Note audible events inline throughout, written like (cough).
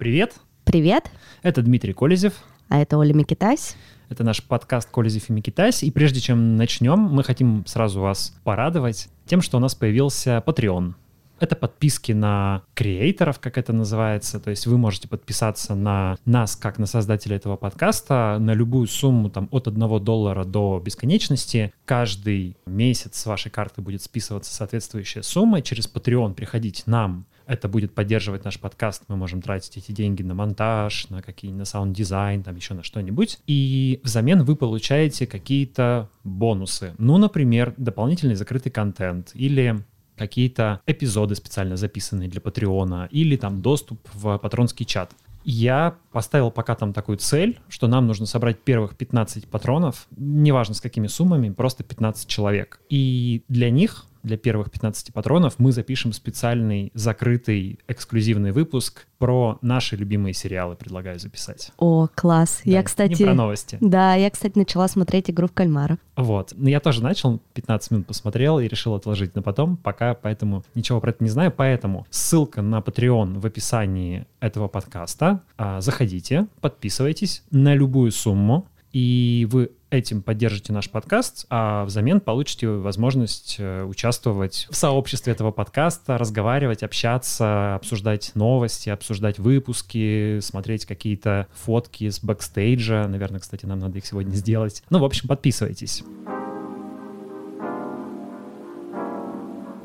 Привет! Привет! Это Дмитрий Колезев. А это Оля Микитась. Это наш подкаст «Колезев и Микитась». И прежде чем начнем, мы хотим сразу вас порадовать тем, что у нас появился Patreon. Это подписки на креаторов, как это называется. То есть вы можете подписаться на нас, как на создателя этого подкаста, на любую сумму там, от 1 доллара до бесконечности. Каждый месяц с вашей карты будет списываться соответствующая сумма. Через Patreon приходить нам это будет поддерживать наш подкаст, мы можем тратить эти деньги на монтаж, на какие на саунд-дизайн, там еще на что-нибудь. И взамен вы получаете какие-то бонусы. Ну, например, дополнительный закрытый контент или какие-то эпизоды специально записанные для Патреона или там доступ в патронский чат. Я поставил пока там такую цель, что нам нужно собрать первых 15 патронов, неважно с какими суммами, просто 15 человек. И для них для первых 15 патронов мы запишем специальный закрытый эксклюзивный выпуск про наши любимые сериалы, предлагаю записать. О, класс. Да, я, кстати... Не про новости. Да, я, кстати, начала смотреть «Игру в кальмара». Вот. Ну, я тоже начал, 15 минут посмотрел и решил отложить на потом, пока поэтому ничего про это не знаю. Поэтому ссылка на Patreon в описании этого подкаста. А, заходите, подписывайтесь на любую сумму и вы этим поддержите наш подкаст, а взамен получите возможность э, участвовать в сообществе этого подкаста, разговаривать, общаться, обсуждать новости, обсуждать выпуски, смотреть какие-то фотки с бэкстейджа. Наверное, кстати, нам надо их сегодня сделать. Ну, в общем, подписывайтесь.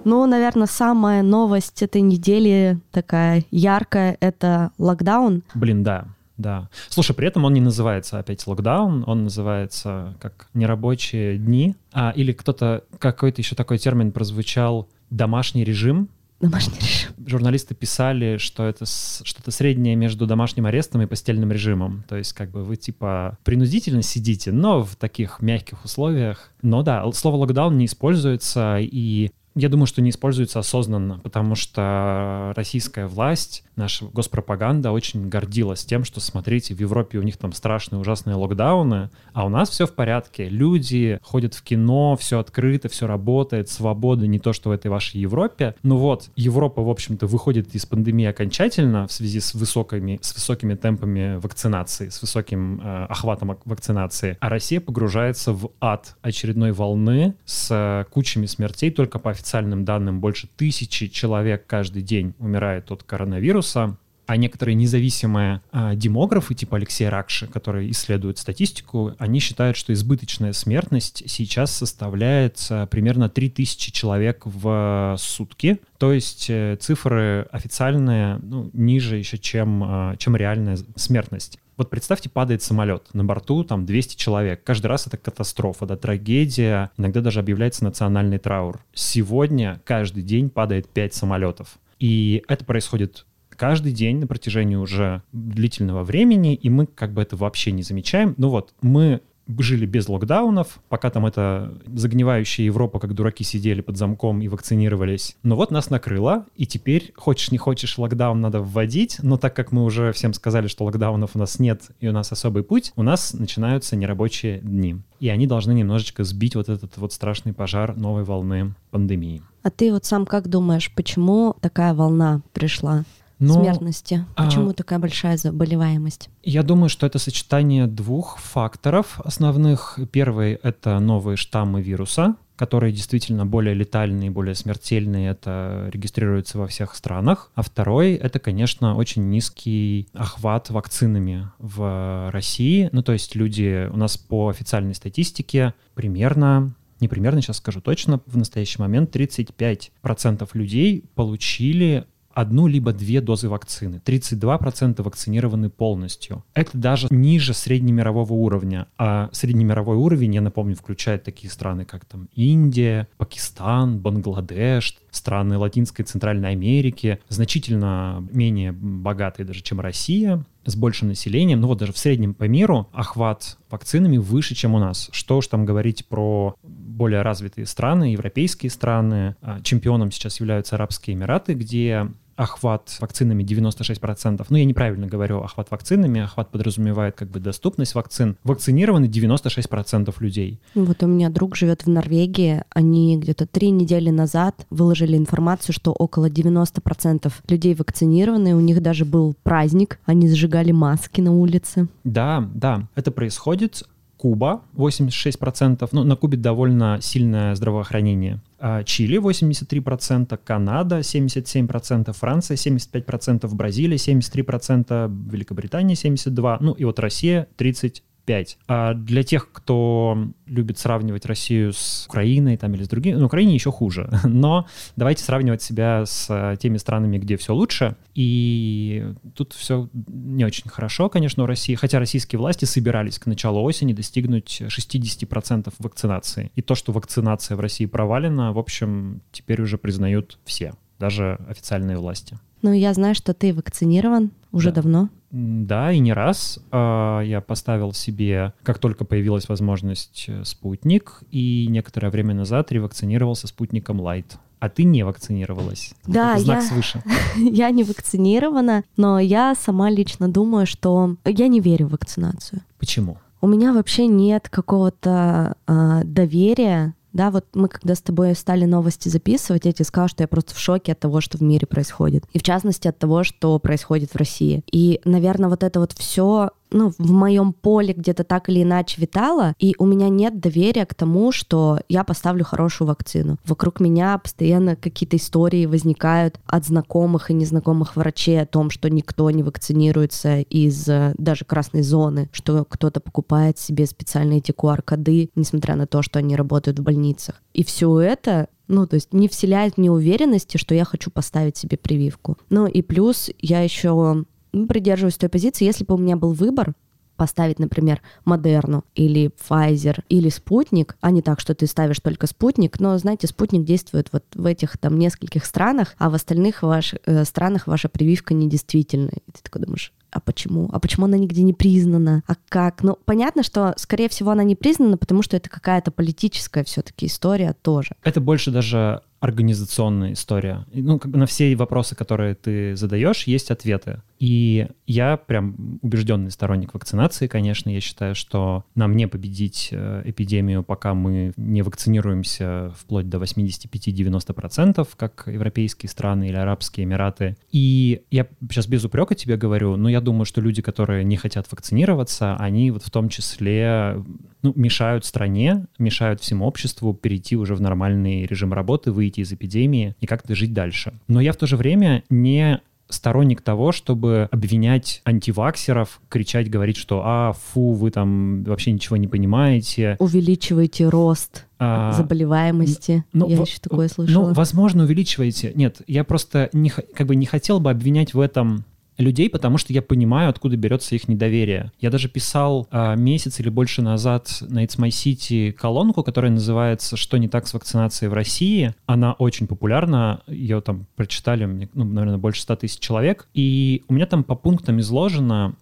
Ну, наверное, самая новость этой недели такая яркая — это локдаун. Блин, да. Да. Слушай, при этом он не называется опять локдаун, он называется как нерабочие дни, а, или кто-то, какой-то еще такой термин прозвучал домашний режим. Домашний режим. Журналисты писали, что это что-то среднее между домашним арестом и постельным режимом. То есть как бы вы типа принудительно сидите, но в таких мягких условиях. Но да, слово локдаун не используется, и я думаю, что не используется осознанно, потому что российская власть, наша госпропаганда очень гордилась тем, что, смотрите, в Европе у них там страшные ужасные локдауны, а у нас все в порядке. Люди ходят в кино, все открыто, все работает, свобода не то, что в этой вашей Европе. Ну вот, Европа, в общем-то, выходит из пандемии окончательно в связи с высокими, с высокими темпами вакцинации, с высоким э, охватом вакцинации, а Россия погружается в ад очередной волны с э, кучами смертей только по официальному официальным данным, больше тысячи человек каждый день умирает от коронавируса. А некоторые независимые а, демографы, типа Алексея Ракши, которые исследуют статистику, они считают, что избыточная смертность сейчас составляет а, примерно 3000 человек в сутки. То есть э, цифры официальные ну, ниже еще, чем, а, чем реальная смертность. Вот представьте, падает самолет, на борту там 200 человек. Каждый раз это катастрофа, да, трагедия, иногда даже объявляется национальный траур. Сегодня каждый день падает 5 самолетов. И это происходит каждый день на протяжении уже длительного времени, и мы как бы это вообще не замечаем. Ну вот, мы жили без локдаунов, пока там эта загнивающая Европа, как дураки, сидели под замком и вакцинировались. Но вот нас накрыло, и теперь, хочешь не хочешь, локдаун надо вводить, но так как мы уже всем сказали, что локдаунов у нас нет и у нас особый путь, у нас начинаются нерабочие дни. И они должны немножечко сбить вот этот вот страшный пожар новой волны пандемии. А ты вот сам как думаешь, почему такая волна пришла? Но, смертности? А, Почему а, такая большая заболеваемость? Я думаю, что это сочетание двух факторов основных. Первый — это новые штаммы вируса, которые действительно более летальные, более смертельные, это регистрируется во всех странах. А второй — это, конечно, очень низкий охват вакцинами в России. Ну, то есть люди у нас по официальной статистике примерно не примерно, сейчас скажу точно, в настоящий момент 35% людей получили одну либо две дозы вакцины. 32% вакцинированы полностью. Это даже ниже среднемирового уровня. А среднемировой уровень, я напомню, включает такие страны, как там Индия, Пакистан, Бангладеш, страны Латинской и Центральной Америки, значительно менее богатые даже, чем Россия, с большим населением, ну вот даже в среднем по миру охват вакцинами выше, чем у нас. Что уж там говорить про более развитые страны, европейские страны. А чемпионом сейчас являются Арабские Эмираты, где охват вакцинами 96%. Ну, я неправильно говорю охват вакцинами, охват подразумевает как бы доступность вакцин. Вакцинированы 96% людей. Вот у меня друг живет в Норвегии, они где-то три недели назад выложили информацию, что около 90% людей вакцинированы, у них даже был праздник, они сжигали маски на улице. Да, да, это происходит. Куба 86%, ну, на Кубе довольно сильное здравоохранение. А Чили 83%, Канада 77%, Франция 75%, Бразилия 73%, Великобритания 72%, ну и вот Россия 30%. 5. А для тех, кто любит сравнивать Россию с Украиной там, или с другими, ну, Украине еще хуже. (laughs) Но давайте сравнивать себя с э, теми странами, где все лучше. И тут все не очень хорошо, конечно, у России. Хотя российские власти собирались к началу осени достигнуть 60% вакцинации. И то, что вакцинация в России провалена, в общем, теперь уже признают все, даже официальные власти. Ну, я знаю, что ты вакцинирован уже да. давно. Да, и не раз. А, я поставил себе, как только появилась возможность, э, спутник, и некоторое время назад ревакцинировался спутником Light. А ты не вакцинировалась. Да, знак я, свыше. (laughs) я не вакцинирована, но я сама лично думаю, что я не верю в вакцинацию. Почему? У меня вообще нет какого-то э, доверия да, вот мы когда с тобой стали новости записывать, я тебе сказала, что я просто в шоке от того, что в мире происходит. И в частности от того, что происходит в России. И, наверное, вот это вот все ну, в моем поле где-то так или иначе витало, и у меня нет доверия к тому, что я поставлю хорошую вакцину. Вокруг меня постоянно какие-то истории возникают от знакомых и незнакомых врачей о том, что никто не вакцинируется из э, даже красной зоны, что кто-то покупает себе специальные эти QR-коды, несмотря на то, что они работают в больницах. И все это ну, то есть не вселяет мне уверенности, что я хочу поставить себе прививку. Ну и плюс я еще придерживаюсь той позиции, если бы у меня был выбор, поставить, например, Модерну или Pfizer или Спутник, а не так, что ты ставишь только Спутник, но, знаете, Спутник действует вот в этих там нескольких странах, а в остальных ваш, э, странах ваша прививка недействительна. И ты такой думаешь, а почему? А почему она нигде не признана? А как? Ну, понятно, что, скорее всего, она не признана, потому что это какая-то политическая все-таки история тоже. Это больше даже организационная история. Ну, как бы на все вопросы, которые ты задаешь, есть ответы. И я прям убежденный сторонник вакцинации, конечно. Я считаю, что нам не победить э, эпидемию, пока мы не вакцинируемся вплоть до 85-90%, как европейские страны или Арабские Эмираты. И я сейчас без упрека тебе говорю, но я думаю, что люди, которые не хотят вакцинироваться, они вот в том числе ну, мешают стране, мешают всему обществу перейти уже в нормальный режим работы, выйти из эпидемии и как-то жить дальше. Но я в то же время не сторонник того, чтобы обвинять антиваксеров, кричать, говорить, что «а, фу, вы там вообще ничего не понимаете». Увеличиваете рост а, заболеваемости. Ну, я в, еще такое слышала. Ну, возможно, увеличиваете. Нет, я просто не, как бы не хотел бы обвинять в этом людей, потому что я понимаю, откуда берется их недоверие. Я даже писал а, месяц или больше назад на It's My City колонку, которая называется «Что не так с вакцинацией в России?». Она очень популярна, ее там прочитали, ну, наверное, больше 100 тысяч человек. И у меня там по пунктам изложено,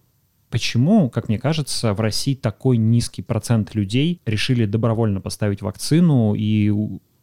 Почему, как мне кажется, в России такой низкий процент людей решили добровольно поставить вакцину и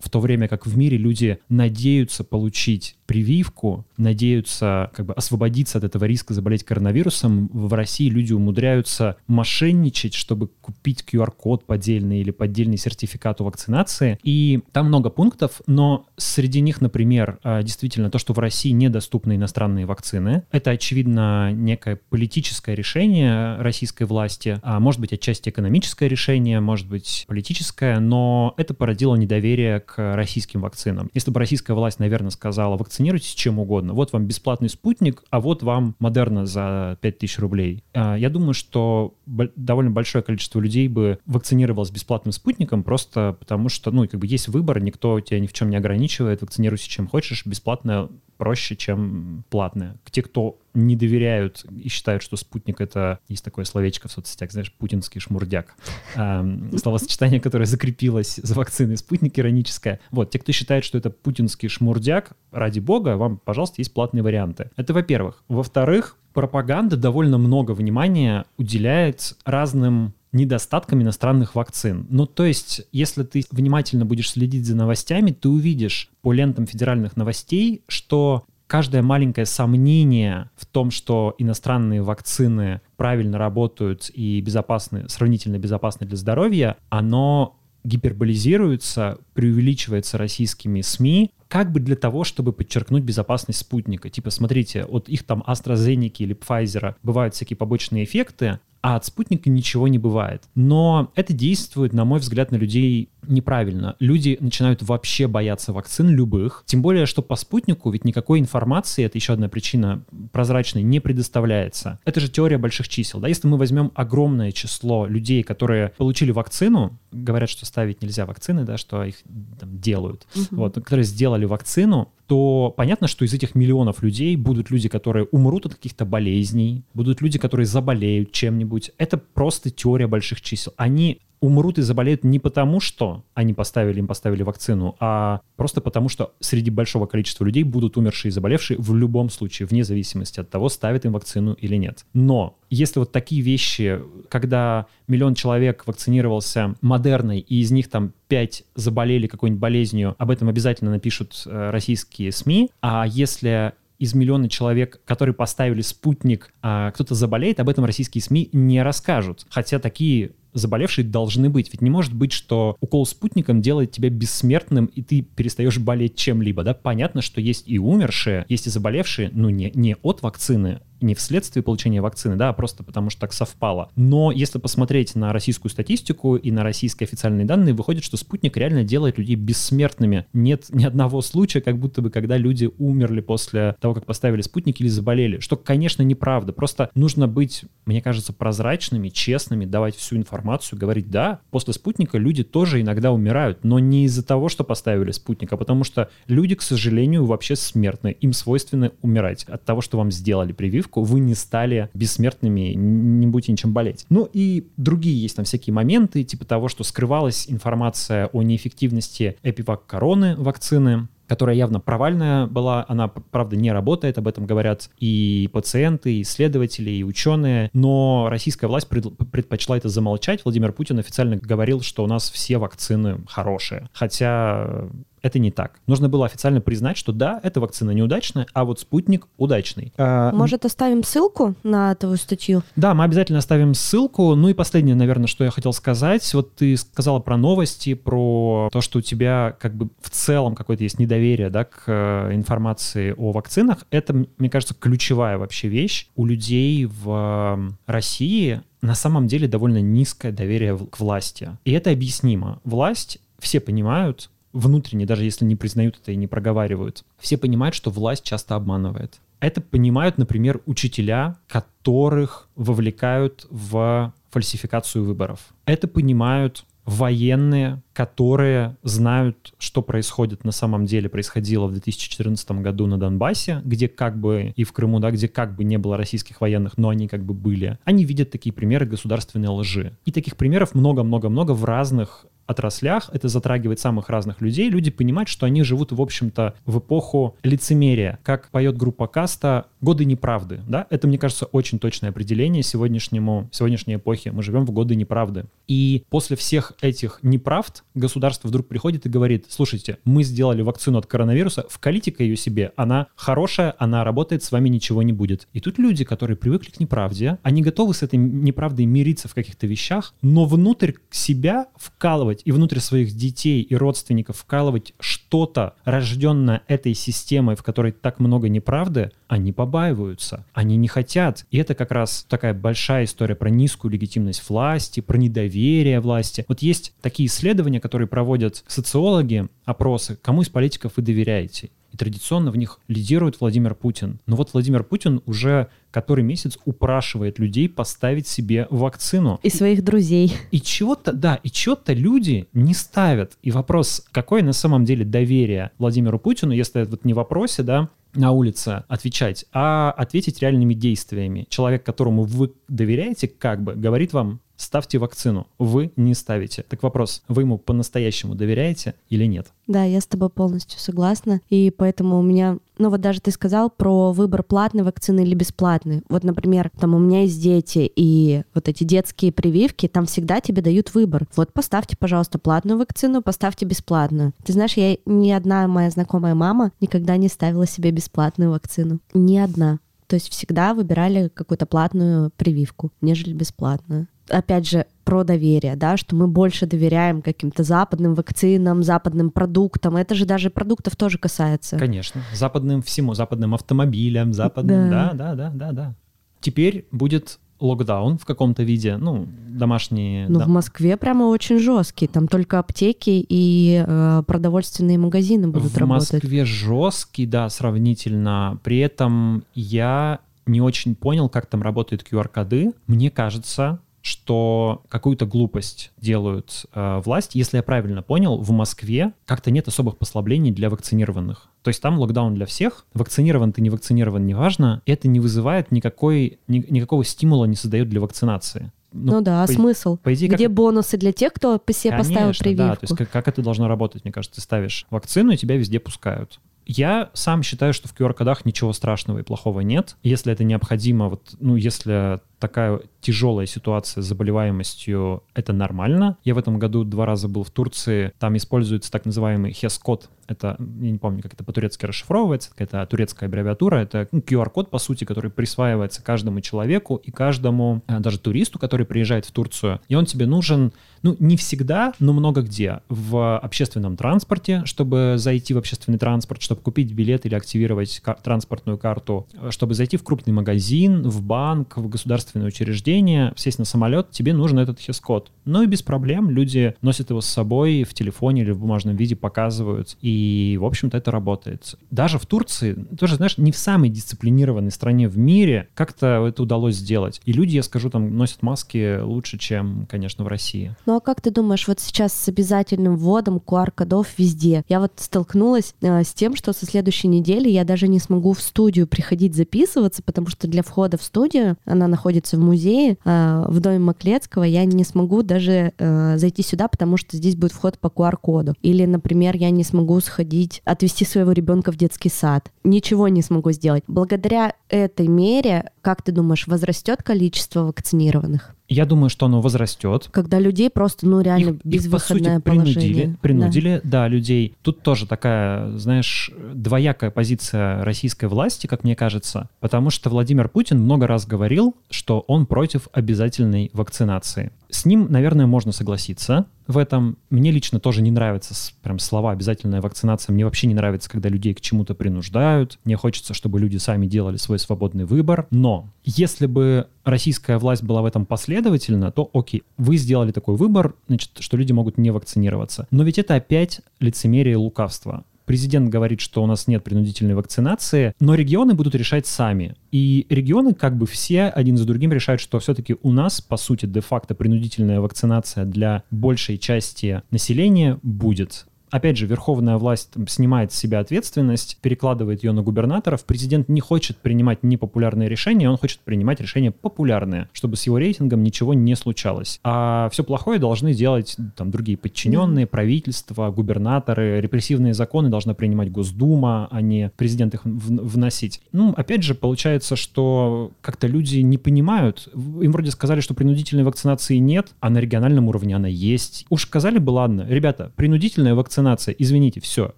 в то время как в мире люди надеются получить прививку, надеются как бы освободиться от этого риска заболеть коронавирусом, в России люди умудряются мошенничать, чтобы купить QR-код поддельный или поддельный сертификат у вакцинации. И там много пунктов, но среди них, например, а, действительно то, что в России недоступны иностранные вакцины. Это, очевидно, некое политическое решение российской власти, а может быть, отчасти экономическое решение, может быть, политическое, но это породило недоверие к российским вакцинам. Если бы российская власть, наверное, сказала, вакцинируйтесь чем угодно. Вот вам бесплатный спутник, а вот вам Модерна за 5000 рублей. А, я думаю, что довольно большое количество людей бы вакцинировалось бесплатным спутником, просто потому что, ну, как бы есть выбор, никто тебя ни в чем не ограничивает, вакцинируйся чем хочешь, бесплатно проще, чем платное. Те, кто не доверяют и считают, что спутник — это... Есть такое словечко в соцсетях, знаешь, путинский шмурдяк. Словосочетание, которое закрепилось за вакциной спутник, ироническое. Вот, те, кто считает, что это путинский шмурдяк, ради бога, вам, пожалуйста, есть платные варианты. Это во-первых. Во-вторых, пропаганда довольно много внимания уделяет разным недостаткам иностранных вакцин. Ну, то есть, если ты внимательно будешь следить за новостями, ты увидишь по лентам федеральных новостей, что каждое маленькое сомнение в том, что иностранные вакцины правильно работают и безопасны, сравнительно безопасны для здоровья, оно гиперболизируется, преувеличивается российскими СМИ, как бы для того, чтобы подчеркнуть безопасность спутника. Типа, смотрите, от их там AstraZeneca или Pfizer бывают всякие побочные эффекты, а от спутника ничего не бывает. Но это действует, на мой взгляд, на людей неправильно. Люди начинают вообще бояться вакцин любых. Тем более, что по спутнику ведь никакой информации, это еще одна причина прозрачной, не предоставляется. Это же теория больших чисел. Да? Если мы возьмем огромное число людей, которые получили вакцину, говорят, что ставить нельзя вакцины, да, что их там, делают, угу. вот, которые сделали вакцину, то понятно, что из этих миллионов людей будут люди, которые умрут от каких-то болезней, будут люди, которые заболеют чем-нибудь. Это просто теория больших чисел. Они умрут и заболеют не потому, что они поставили, им поставили вакцину, а просто потому, что среди большого количества людей будут умершие и заболевшие в любом случае, вне зависимости от того, ставят им вакцину или нет. Но если вот такие вещи, когда миллион человек вакцинировался Модерной, и из них там пять заболели какой-нибудь болезнью, об этом обязательно напишут э, российские СМИ, а если из миллиона человек, которые поставили спутник, а кто-то заболеет, об этом российские СМИ не расскажут. Хотя такие заболевшие должны быть. Ведь не может быть, что укол спутником делает тебя бессмертным, и ты перестаешь болеть чем-либо, да? Понятно, что есть и умершие, есть и заболевшие, но не, не от вакцины, не вследствие получения вакцины, да, а просто потому что так совпало. Но если посмотреть на российскую статистику и на российские официальные данные, выходит, что спутник реально делает людей бессмертными. Нет ни одного случая, как будто бы, когда люди умерли после того, как поставили спутник или заболели. Что, конечно, неправда. Просто нужно быть, мне кажется, прозрачными, честными, давать всю информацию, говорить, да, после спутника люди тоже иногда умирают, но не из-за того, что поставили спутник, а потому что люди, к сожалению, вообще смертны. Им свойственно умирать от того, что вам сделали прививку, прививку, вы не стали бессмертными, не будете ничем болеть. Ну и другие есть там всякие моменты, типа того, что скрывалась информация о неэффективности эпивак короны вакцины, которая явно провальная была, она, правда, не работает, об этом говорят и пациенты, и исследователи, и ученые, но российская власть предпочла это замолчать. Владимир Путин официально говорил, что у нас все вакцины хорошие, хотя это не так. Нужно было официально признать, что да, эта вакцина неудачная, а вот спутник удачный. А, Может, оставим ссылку на твою статью? Да, мы обязательно оставим ссылку. Ну и последнее, наверное, что я хотел сказать. Вот ты сказала про новости, про то, что у тебя как бы в целом какое-то есть недоверие да, к э, информации о вакцинах. Это, мне кажется, ключевая вообще вещь. У людей в России на самом деле довольно низкое доверие к власти. И это объяснимо. Власть все понимают, внутренне, даже если не признают это и не проговаривают, все понимают, что власть часто обманывает. Это понимают, например, учителя, которых вовлекают в фальсификацию выборов. Это понимают военные, которые знают, что происходит на самом деле, происходило в 2014 году на Донбассе, где как бы и в Крыму, да, где как бы не было российских военных, но они как бы были. Они видят такие примеры государственной лжи. И таких примеров много-много-много в разных отраслях, это затрагивает самых разных людей, люди понимают, что они живут, в общем-то, в эпоху лицемерия. Как поет группа Каста, годы неправды, да? Это, мне кажется, очень точное определение сегодняшнему, сегодняшней эпохи. Мы живем в годы неправды. И после всех этих неправд государство вдруг приходит и говорит, слушайте, мы сделали вакцину от коронавируса, вкалите-ка ее себе, она хорошая, она работает, с вами ничего не будет. И тут люди, которые привыкли к неправде, они готовы с этой неправдой мириться в каких-то вещах, но внутрь себя вкалывать и внутрь своих детей и родственников вкалывать что-то, рожденное этой системой, в которой так много неправды, они побаиваются, они не хотят. И это как раз такая большая история про низкую легитимность власти, про недоверие власти. Вот есть такие исследования, которые проводят социологи, опросы, кому из политиков вы доверяете. И традиционно в них лидирует Владимир Путин. Но вот Владимир Путин уже который месяц упрашивает людей поставить себе вакцину. И своих друзей. И чего-то, да, и чего-то люди не ставят. И вопрос, какое на самом деле доверие Владимиру Путину, если это вот не в вопросе, да, на улице отвечать, а ответить реальными действиями. Человек, которому вы доверяете, как бы говорит вам ставьте вакцину. Вы не ставите. Так вопрос, вы ему по-настоящему доверяете или нет? Да, я с тобой полностью согласна. И поэтому у меня, ну вот даже ты сказал про выбор платной вакцины или бесплатной. Вот, например, там у меня есть дети, и вот эти детские прививки, там всегда тебе дают выбор. Вот поставьте, пожалуйста, платную вакцину, поставьте бесплатную. Ты знаешь, я ни одна моя знакомая мама никогда не ставила себе бесплатную вакцину. Ни одна. То есть всегда выбирали какую-то платную прививку, нежели бесплатную опять же, про доверие, да, что мы больше доверяем каким-то западным вакцинам, западным продуктам. Это же даже продуктов тоже касается. Конечно. Западным всему, западным автомобилям, западным, да, да, да, да, да. да. Теперь будет локдаун в каком-то виде, ну, домашние... Ну, да. в Москве прямо очень жесткий. Там только аптеки и э, продовольственные магазины будут в работать. В Москве жесткий, да, сравнительно. При этом я не очень понял, как там работают QR-коды. Мне кажется, что какую-то глупость делают э, власть. Если я правильно понял, в Москве как-то нет особых послаблений для вакцинированных. То есть там локдаун для всех, вакцинирован ты, не вакцинирован, неважно, это не вызывает никакой, ни, никакого стимула, не создает для вакцинации. Ну, ну да, а по, смысл? По идее, Где как... бонусы для тех, кто по себе Конечно, поставил прививку? да, то есть как, как это должно работать, мне кажется, ты ставишь вакцину, и тебя везде пускают. Я сам считаю, что в QR-кодах ничего страшного и плохого нет. Если это необходимо, вот, ну, если такая тяжелая ситуация с заболеваемостью, это нормально. Я в этом году два раза был в Турции, там используется так называемый HES-код. Это, я не помню, как это по-турецки расшифровывается, какая-то турецкая аббревиатура. Это ну, QR-код, по сути, который присваивается каждому человеку и каждому, а, даже туристу, который приезжает в Турцию. И он тебе нужен, ну, не всегда, но много где. В общественном транспорте, чтобы зайти в общественный транспорт, чтобы купить билет или активировать транспортную карту, чтобы зайти в крупный магазин, в банк, в государственное учреждение, сесть на самолет, тебе нужен этот хескод. Ну и без проблем люди носят его с собой в телефоне или в бумажном виде, показывают. И, в общем-то, это работает. Даже в Турции, тоже, знаешь, не в самой дисциплинированной стране в мире как-то это удалось сделать. И люди, я скажу, там носят маски лучше, чем, конечно, в России. Ну а как ты думаешь, вот сейчас с обязательным вводом QR-кодов везде? Я вот столкнулась э, с тем, что со следующей недели я даже не смогу в студию приходить записываться, потому что для входа в студию она находится в музее, э, в доме Маклецкого, я не смогу даже э, зайти сюда, потому что здесь будет вход по QR-коду. Или, например, я не смогу сходить, отвезти своего ребенка в детский сад. Ничего не смогу сделать. Благодаря этой мере, как ты думаешь, возрастет количество вакцинированных? Я думаю, что оно возрастет. Когда людей просто, ну, реально их, безвыходное их, по сути, принудили, положение. принудили, да. да, людей. Тут тоже такая, знаешь, двоякая позиция российской власти, как мне кажется, потому что Владимир Путин много раз говорил, что он против обязательной вакцинации. С ним, наверное, можно согласиться в этом. Мне лично тоже не нравятся прям слова «обязательная вакцинация». Мне вообще не нравится, когда людей к чему-то принуждают. Мне хочется, чтобы люди сами делали свой свободный выбор. Но если бы российская власть была в этом последовательна, то окей, вы сделали такой выбор, значит, что люди могут не вакцинироваться. Но ведь это опять лицемерие и лукавство. Президент говорит, что у нас нет принудительной вакцинации, но регионы будут решать сами. И регионы как бы все один за другим решают, что все-таки у нас, по сути, де-факто принудительная вакцинация для большей части населения будет опять же, верховная власть снимает с себя ответственность, перекладывает ее на губернаторов. Президент не хочет принимать непопулярные решения, он хочет принимать решения популярные, чтобы с его рейтингом ничего не случалось. А все плохое должны делать там другие подчиненные, правительства, губернаторы, репрессивные законы должна принимать Госдума, а не президент их вносить. Ну, опять же, получается, что как-то люди не понимают. Им вроде сказали, что принудительной вакцинации нет, а на региональном уровне она есть. Уж сказали бы, ладно, ребята, принудительная вакцинация вакцинация. Извините, все,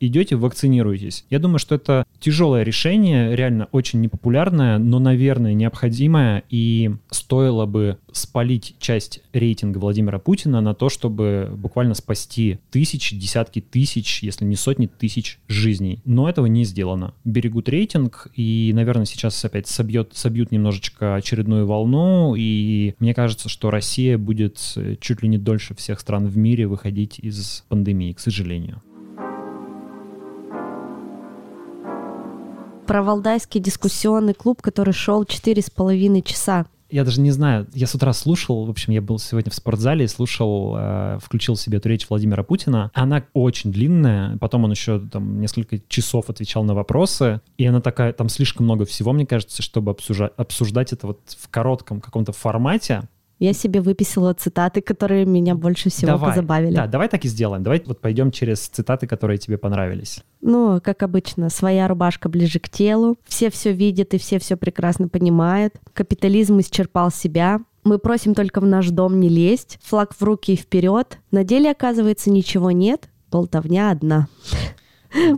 идете, вакцинируйтесь. Я думаю, что это тяжелое решение, реально очень непопулярное, но, наверное, необходимое, и стоило бы спалить часть рейтинга Владимира Путина на то, чтобы буквально спасти тысячи, десятки тысяч, если не сотни тысяч жизней. Но этого не сделано. Берегут рейтинг, и, наверное, сейчас опять собьет, собьют немножечко очередную волну, и мне кажется, что Россия будет чуть ли не дольше всех стран в мире выходить из пандемии, к сожалению сожалению. Про Валдайский дискуссионный клуб, который шел четыре с половиной часа. Я даже не знаю, я с утра слушал, в общем, я был сегодня в спортзале и слушал, э, включил себе эту речь Владимира Путина. Она очень длинная, потом он еще там несколько часов отвечал на вопросы, и она такая, там слишком много всего, мне кажется, чтобы обсуждать, обсуждать это вот в коротком каком-то формате. Я себе выписала цитаты, которые меня больше всего давай. позабавили. Да, давай так и сделаем. Давай вот пойдем через цитаты, которые тебе понравились. Ну, как обычно, своя рубашка ближе к телу. Все все видят и все все прекрасно понимают. Капитализм исчерпал себя. Мы просим только в наш дом не лезть. Флаг в руки и вперед. На деле, оказывается, ничего нет. Болтовня одна.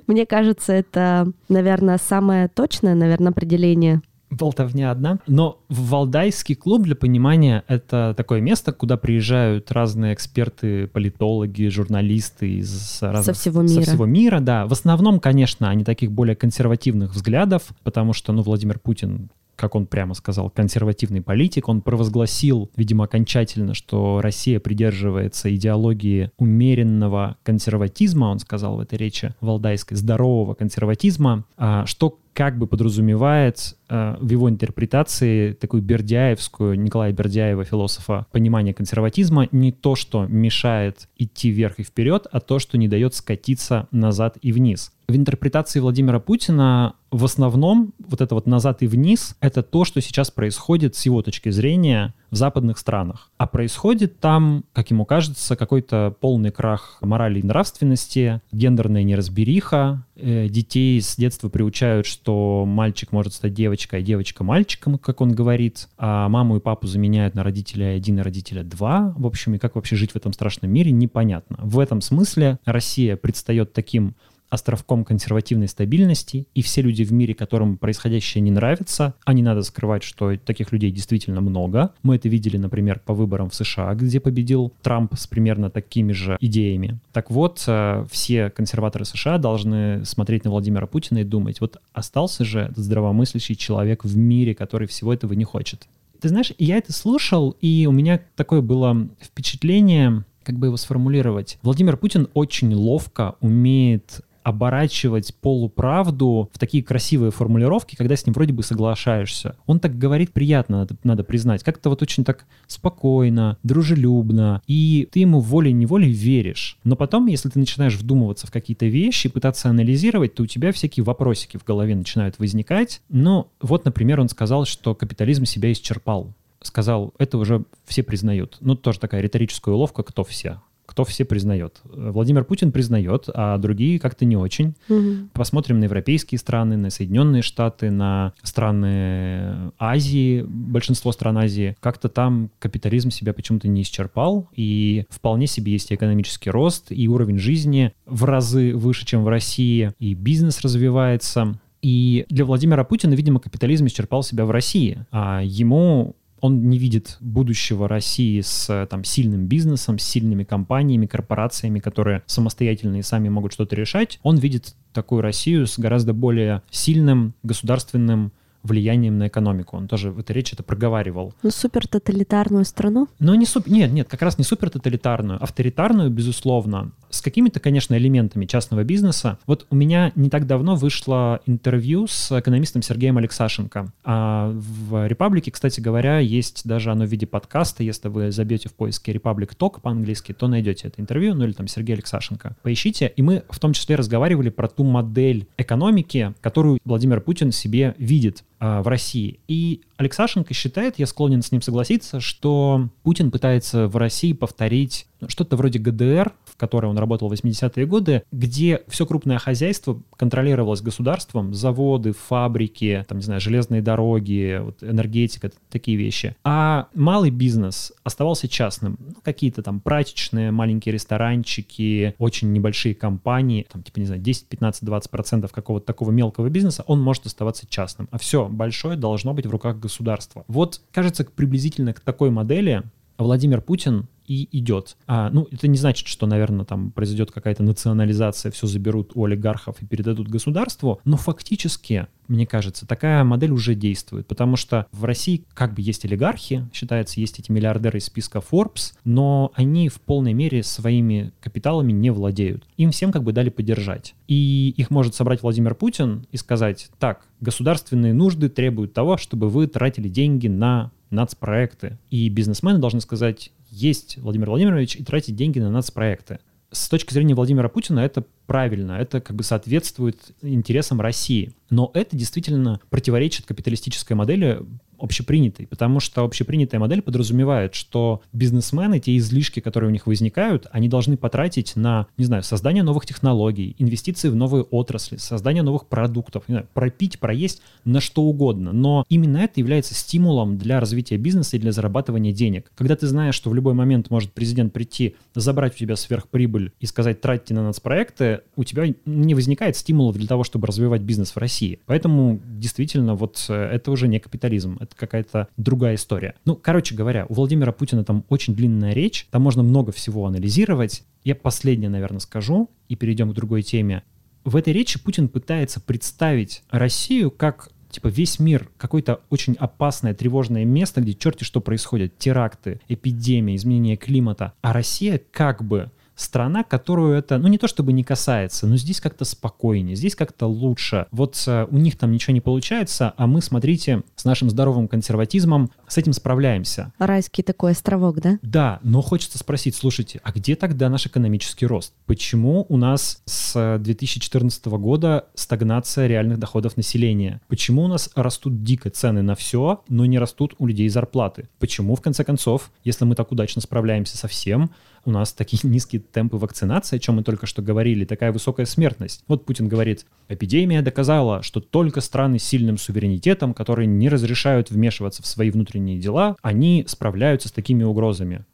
Мне кажется, это, наверное, самое точное, наверное, определение болтовня одна. Но Валдайский клуб, для понимания, это такое место, куда приезжают разные эксперты, политологи, журналисты из разных... Со всего мира. Со всего мира, да. В основном, конечно, они таких более консервативных взглядов, потому что, ну, Владимир Путин как он прямо сказал, консервативный политик. Он провозгласил, видимо, окончательно, что Россия придерживается идеологии умеренного консерватизма, он сказал в этой речи валдайской, здорового консерватизма, а, что как бы подразумевает э, в его интерпретации такую бердяевскую, Николая Бердяева, философа, понимание консерватизма не то, что мешает идти вверх и вперед, а то, что не дает скатиться назад и вниз. В интерпретации Владимира Путина в основном вот это вот назад и вниз — это то, что сейчас происходит с его точки зрения в западных странах. А происходит там, как ему кажется, какой-то полный крах морали и нравственности, гендерная неразбериха, э, детей с детства приучают, что мальчик может стать девочкой, а девочка мальчиком, как он говорит, а маму и папу заменяют на родителя один и родителя два. В общем, и как вообще жить в этом страшном мире, непонятно. В этом смысле Россия предстает таким островком консервативной стабильности, и все люди в мире, которым происходящее не нравится, а не надо скрывать, что таких людей действительно много. Мы это видели, например, по выборам в США, где победил Трамп с примерно такими же идеями. Так вот, э, все консерваторы США должны смотреть на Владимира Путина и думать, вот остался же здравомыслящий человек в мире, который всего этого не хочет. Ты знаешь, я это слушал, и у меня такое было впечатление, как бы его сформулировать. Владимир Путин очень ловко умеет оборачивать полуправду в такие красивые формулировки, когда с ним вроде бы соглашаешься. Он так говорит приятно, надо, надо признать, как-то вот очень так спокойно, дружелюбно, и ты ему волей-неволей веришь. Но потом, если ты начинаешь вдумываться в какие-то вещи, пытаться анализировать, то у тебя всякие вопросики в голове начинают возникать. Ну, вот, например, он сказал, что капитализм себя исчерпал сказал, это уже все признают. Ну, тоже такая риторическая уловка, кто все кто все признает. Владимир Путин признает, а другие как-то не очень. Угу. Посмотрим на европейские страны, на Соединенные Штаты, на страны Азии, большинство стран Азии. Как-то там капитализм себя почему-то не исчерпал, и вполне себе есть экономический рост, и уровень жизни в разы выше, чем в России, и бизнес развивается. И для Владимира Путина, видимо, капитализм исчерпал себя в России. А ему он не видит будущего России с там, сильным бизнесом, с сильными компаниями, корпорациями, которые самостоятельно и сами могут что-то решать. Он видит такую Россию с гораздо более сильным государственным влиянием на экономику. Он тоже в этой речи это проговаривал. Ну, супер тоталитарную страну? Ну, не супер... Нет, нет, как раз не супер тоталитарную, авторитарную, безусловно, с какими-то, конечно, элементами частного бизнеса. Вот у меня не так давно вышло интервью с экономистом Сергеем Алексашенко. А в «Репаблике», кстати говоря, есть даже оно в виде подкаста. Если вы забьете в поиске «Republic Talk» по-английски, то найдете это интервью, ну или там Сергей Алексашенко. Поищите. И мы в том числе разговаривали про ту модель экономики, которую Владимир Путин себе видит в России. И Алексашенко считает, я склонен с ним согласиться, что Путин пытается в России повторить ну, что-то вроде ГДР, в которой он работал в 80-е годы, где все крупное хозяйство контролировалось государством, заводы, фабрики, там, не знаю, железные дороги, вот, энергетика, такие вещи. А малый бизнес оставался частным. Ну, какие-то там прачечные, маленькие ресторанчики, очень небольшие компании, там, типа, не знаю, 10, 15, 20 процентов какого-то такого мелкого бизнеса, он может оставаться частным. А все большое должно быть в руках государства. Вот, кажется, приблизительно к такой модели Владимир Путин и идет. А, ну, это не значит, что, наверное, там произойдет какая-то национализация, все заберут у олигархов и передадут государству, но фактически, мне кажется, такая модель уже действует, потому что в России как бы есть олигархи, считается, есть эти миллиардеры из списка Forbes, но они в полной мере своими капиталами не владеют. Им всем как бы дали поддержать. И их может собрать Владимир Путин и сказать, так, государственные нужды требуют того, чтобы вы тратили деньги на нацпроекты. И бизнесмены должны сказать, есть Владимир Владимирович и тратить деньги на нацпроекты. С точки зрения Владимира Путина это правильно, это как бы соответствует интересам России. Но это действительно противоречит капиталистической модели общепринятой, потому что общепринятая модель подразумевает, что бизнесмены, те излишки, которые у них возникают, они должны потратить на, не знаю, создание новых технологий, инвестиции в новые отрасли, создание новых продуктов, не знаю, пропить, проесть на что угодно. Но именно это является стимулом для развития бизнеса и для зарабатывания денег. Когда ты знаешь, что в любой момент может президент прийти, забрать у тебя сверхприбыль и сказать, тратьте на нас проекты, у тебя не возникает стимулов для того, чтобы развивать бизнес в России. Поэтому действительно вот э, это уже не капитализм, это какая-то другая история. Ну, короче говоря, у Владимира Путина там очень длинная речь, там можно много всего анализировать. Я последнее, наверное, скажу, и перейдем к другой теме. В этой речи Путин пытается представить Россию как типа весь мир какое-то очень опасное, тревожное место, где черти что происходит, теракты, эпидемия, изменение климата, а Россия как бы страна, которую это, ну не то чтобы не касается, но здесь как-то спокойнее, здесь как-то лучше. Вот э, у них там ничего не получается, а мы, смотрите, с нашим здоровым консерватизмом с этим справляемся. Райский такой островок, да? Да, но хочется спросить, слушайте, а где тогда наш экономический рост? Почему у нас с 2014 года стагнация реальных доходов населения? Почему у нас растут дико цены на все, но не растут у людей зарплаты? Почему, в конце концов, если мы так удачно справляемся со всем, у нас такие (laughs) низкие темпы вакцинации, о чем мы только что говорили, такая высокая смертность. Вот Путин говорит, эпидемия доказала, что только страны с сильным суверенитетом, которые не разрешают вмешиваться в свои внутренние дела, они справляются с такими угрозами.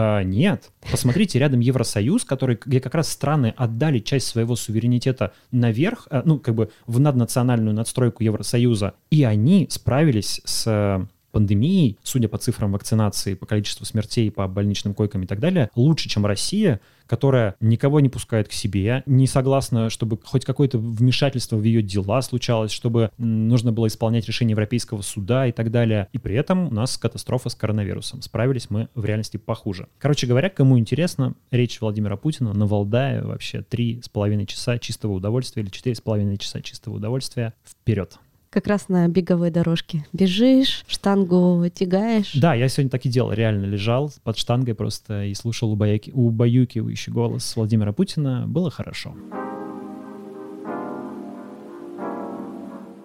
А, нет. Посмотрите, рядом Евросоюз, который, где как раз страны отдали часть своего суверенитета наверх, а, ну, как бы в наднациональную надстройку Евросоюза, и они справились с пандемией, судя по цифрам вакцинации, по количеству смертей, по больничным койкам и так далее, лучше, чем Россия, которая никого не пускает к себе, не согласна, чтобы хоть какое-то вмешательство в ее дела случалось, чтобы нужно было исполнять решение Европейского суда и так далее. И при этом у нас катастрофа с коронавирусом. Справились мы в реальности похуже. Короче говоря, кому интересно, речь Владимира Путина на Валдае вообще три с половиной часа чистого удовольствия или четыре с половиной часа чистого удовольствия. Вперед! Как раз на беговой дорожке. Бежишь, штангу тягаешь. Да, я сегодня так и делал. Реально лежал под штангой просто и слушал убаюки, убаюкивающий голос Владимира Путина. Было хорошо.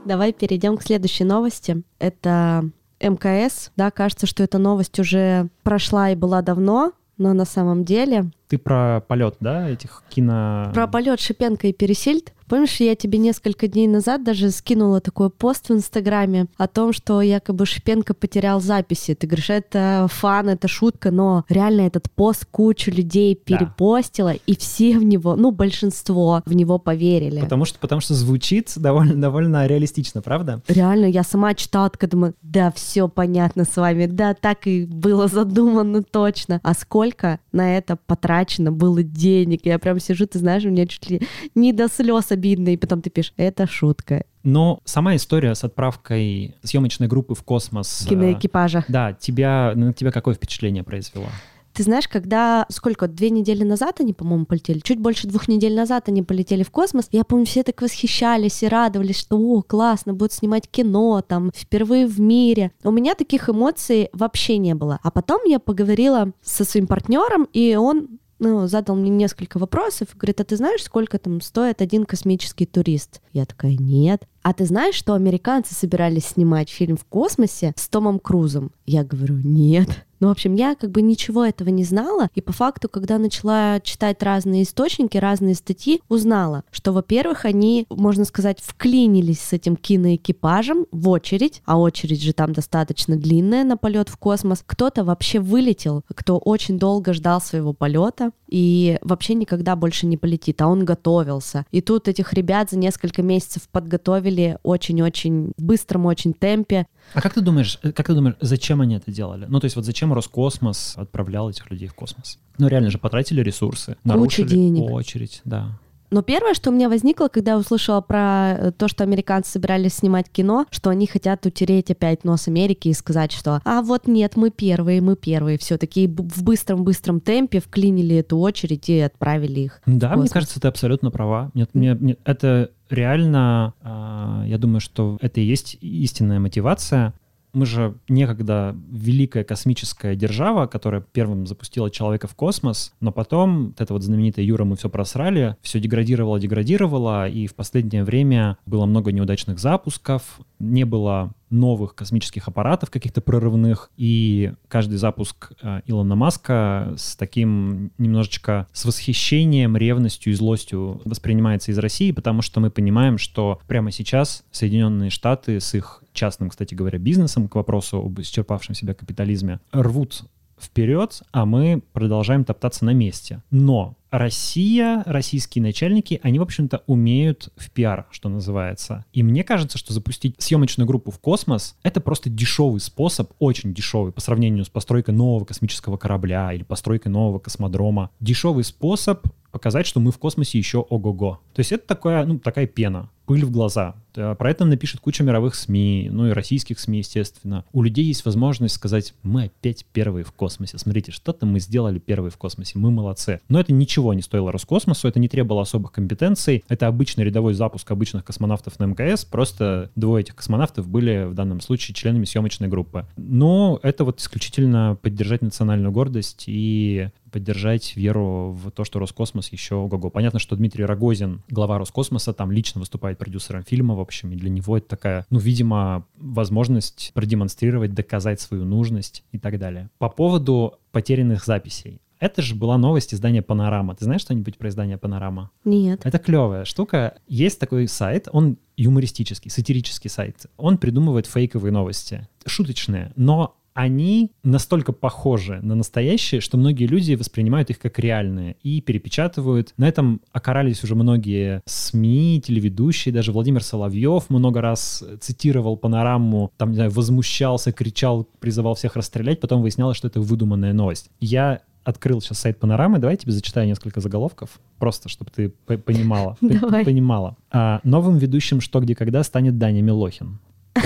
Давай перейдем к следующей новости. Это МКС. Да, кажется, что эта новость уже прошла и была давно, но на самом деле... Ты про полет, да, этих кино... Про полет Шипенко и Пересильд. Помнишь, я тебе несколько дней назад даже скинула такой пост в Инстаграме о том, что якобы Шипенко потерял записи. Ты говоришь, это фан, это шутка, но реально этот пост кучу людей перепостила, да. и все в него, ну, большинство в него поверили. Потому что, потому что звучит довольно, довольно реалистично, правда? Реально, я сама читала, такая думаю, да, все понятно с вами, да, так и было задумано точно. А сколько на это потрачено было денег? Я прям сижу, ты знаешь, у меня чуть ли не до слез обидно, и потом ты пишешь, это шутка. Но сама история с отправкой съемочной группы в космос... Э, Киноэкипажа. Да, тебя, на тебя какое впечатление произвело? Ты знаешь, когда, сколько, две недели назад они, по-моему, полетели, чуть больше двух недель назад они полетели в космос, я помню, все так восхищались и радовались, что, о, классно, будут снимать кино, там, впервые в мире. У меня таких эмоций вообще не было. А потом я поговорила со своим партнером, и он ну, задал мне несколько вопросов, говорит, а ты знаешь, сколько там стоит один космический турист? Я такая, нет. А ты знаешь, что американцы собирались снимать фильм в космосе с Томом Крузом? Я говорю, нет. Ну, в общем, я как бы ничего этого не знала, и по факту, когда начала читать разные источники, разные статьи, узнала, что, во-первых, они, можно сказать, вклинились с этим киноэкипажем в очередь, а очередь же там достаточно длинная на полет в космос. Кто-то вообще вылетел, кто очень долго ждал своего полета и вообще никогда больше не полетит, а он готовился. И тут этих ребят за несколько месяцев подготовили очень-очень быстром очень темпе. А как ты думаешь, э, как ты думаешь, зачем они это делали? Ну, то есть вот зачем Роскосмос отправлял этих людей в космос? Ну, реально же потратили ресурсы, нарушили Куча денег. очередь, да. Но первое, что у меня возникло, когда я услышала про э, то, что американцы собирались снимать кино, что они хотят утереть опять нос Америки и сказать, что «а вот нет, мы первые, мы первые». Все-таки в быстром-быстром темпе вклинили эту очередь и отправили их. Да, мне кажется, ты абсолютно права. Нет, мне, мне, это реально, э, я думаю, что это и есть истинная мотивация мы же некогда великая космическая держава, которая первым запустила человека в космос, но потом вот это вот знаменитое Юра, мы все просрали, все деградировало, деградировало, и в последнее время было много неудачных запусков, не было новых космических аппаратов каких-то прорывных, и каждый запуск э, Илона Маска с таким немножечко с восхищением, ревностью и злостью воспринимается из России, потому что мы понимаем, что прямо сейчас Соединенные Штаты с их частным, кстати говоря, бизнесом к вопросу об исчерпавшем себя капитализме рвут вперед, а мы продолжаем топтаться на месте. Но Россия, российские начальники, они, в общем-то, умеют в пиар, что называется. И мне кажется, что запустить съемочную группу в космос — это просто дешевый способ, очень дешевый по сравнению с постройкой нового космического корабля или постройкой нового космодрома. Дешевый способ показать, что мы в космосе еще ого-го. То есть это такая, ну, такая пена, пыль в глаза. Про это напишет куча мировых СМИ, ну и российских СМИ, естественно. У людей есть возможность сказать, мы опять первые в космосе. Смотрите, что-то мы сделали первые в космосе, мы молодцы. Но это ничего не стоило Роскосмосу, это не требовало особых компетенций. Это обычный рядовой запуск обычных космонавтов на МКС, просто двое этих космонавтов были в данном случае членами съемочной группы. Но это вот исключительно поддержать национальную гордость и поддержать веру в то, что Роскосмос еще ого-го. Понятно, что Дмитрий Рогозин, глава Роскосмоса, там лично выступает продюсером фильма, в общем, и для него это такая, ну, видимо, возможность продемонстрировать, доказать свою нужность и так далее. По поводу потерянных записей. Это же была новость издания «Панорама». Ты знаешь что-нибудь про издание «Панорама»? Нет. Это клевая штука. Есть такой сайт, он юмористический, сатирический сайт. Он придумывает фейковые новости. Шуточные, но они настолько похожи на настоящие, что многие люди воспринимают их как реальные и перепечатывают. На этом окарались уже многие СМИ, телеведущие, даже Владимир Соловьев много раз цитировал панораму, там, не знаю, возмущался, кричал, призывал всех расстрелять, потом выяснялось, что это выдуманная новость. Я открыл сейчас сайт Панорамы. Давай я тебе зачитаю несколько заголовков, просто чтобы ты понимала. (laughs) Давай. Понимала. А, новым ведущим «Что, где, когда» станет Даня Милохин. (laughs)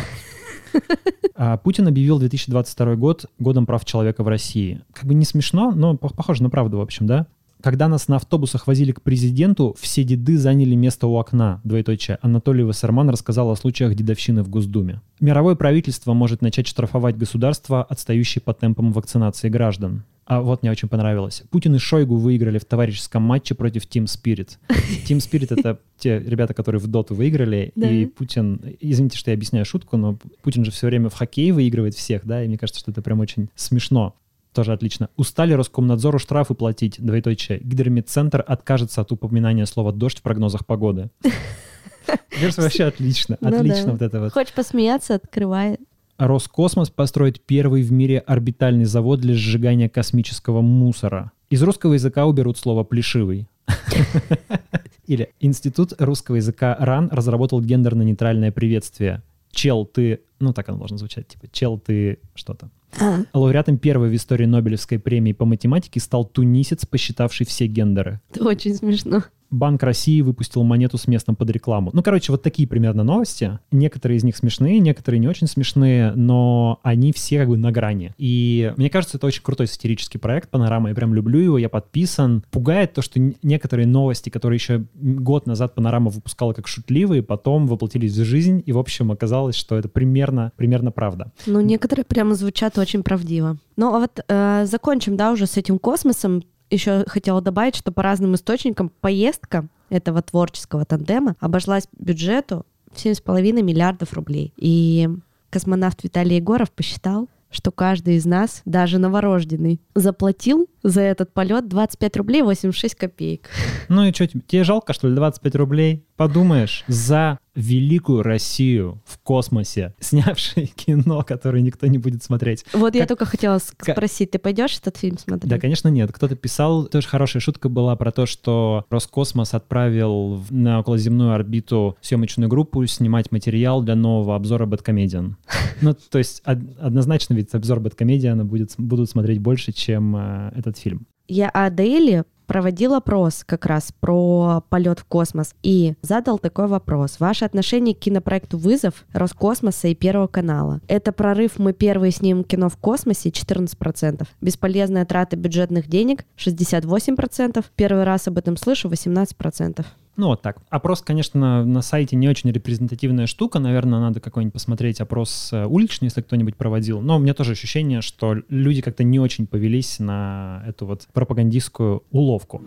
А Путин объявил 2022 год годом прав человека в России. Как бы не смешно, но похоже на правду, в общем, да? Когда нас на автобусах возили к президенту, все деды заняли место у окна, двоеточие. Анатолий Вассерман рассказал о случаях дедовщины в Госдуме. Мировое правительство может начать штрафовать государства, отстающие по темпам вакцинации граждан. А вот мне очень понравилось. Путин и Шойгу выиграли в товарищеском матче против Team Spirit. Team Spirit — это (laughs) те ребята, которые в доту выиграли, Да. и Путин... Извините, что я объясняю шутку, но Путин же все время в хоккей выигрывает всех, да, и мне кажется, что это прям очень смешно. Тоже отлично. Устали Роскомнадзору штрафы платить, двоеточие. Гидромедцентр откажется от упоминания слова «дождь» в прогнозах погоды. (laughs) Кажется, вообще отлично. Ну. Отлично вот это вот. Хочешь посмеяться, открывай. Роскосмос построит первый в мире орбитальный завод для сжигания космического мусора. Из русского языка уберут слово «плешивый». (laughs) Или Институт русского языка РАН разработал гендерно-нейтральное приветствие. Чел, ты... Ну, так оно должно звучать. Типа, чел, ты что-то. А, Лауреатом первой в истории Нобелевской премии по математике стал тунисец, посчитавший все гендеры. это очень смешно. Банк России выпустил монету с местом под рекламу. Ну, короче, вот такие примерно новости. Некоторые из них смешные, некоторые не очень смешные, но они все как бы на грани. И мне кажется, это очень крутой сатирический проект «Панорама». Я прям люблю его, я подписан. Пугает то, что некоторые новости, которые еще год назад «Панорама» выпускала как шутливые, потом воплотились в жизнь, и, в общем, оказалось, что это примерно, примерно правда. Ну, некоторые прямо звучат очень правдиво. Ну, а вот э, закончим, да, уже с этим космосом. Еще хотела добавить, что по разным источникам поездка этого творческого тандема обошлась бюджету в 7,5 миллиардов рублей. И космонавт Виталий Егоров посчитал, что каждый из нас, даже новорожденный, заплатил за этот полет 25 рублей 86 копеек. Ну и что, тебе, жалко, что ли, 25 рублей? Подумаешь, за великую Россию в космосе, снявший (laughs) кино, которое никто не будет смотреть. Вот я Как- только хотела спросить, ты пойдешь этот фильм смотреть? Да, конечно, нет. Кто-то писал, тоже хорошая шутка была про то, что Роскосмос отправил на околоземную орбиту съемочную группу снимать материал для нового обзора Бэткомедиан. (laughs) Ну, то есть од- однозначно ведь обзор Бэткомедиана будет, будут смотреть больше, чем э, этот фильм. Я о Дейли проводил опрос как раз про полет в космос и задал такой вопрос. Ваше отношение к кинопроекту «Вызов» Роскосмоса и Первого канала. Это прорыв «Мы первые снимем кино в космосе» 14%. Бесполезная трата бюджетных денег 68%. Первый раз об этом слышу 18%. Ну, вот так. Опрос, конечно, на сайте не очень репрезентативная штука. Наверное, надо какой-нибудь посмотреть опрос э, уличный, если кто-нибудь проводил. Но у меня тоже ощущение, что люди как-то не очень повелись на эту вот пропагандистскую уловку.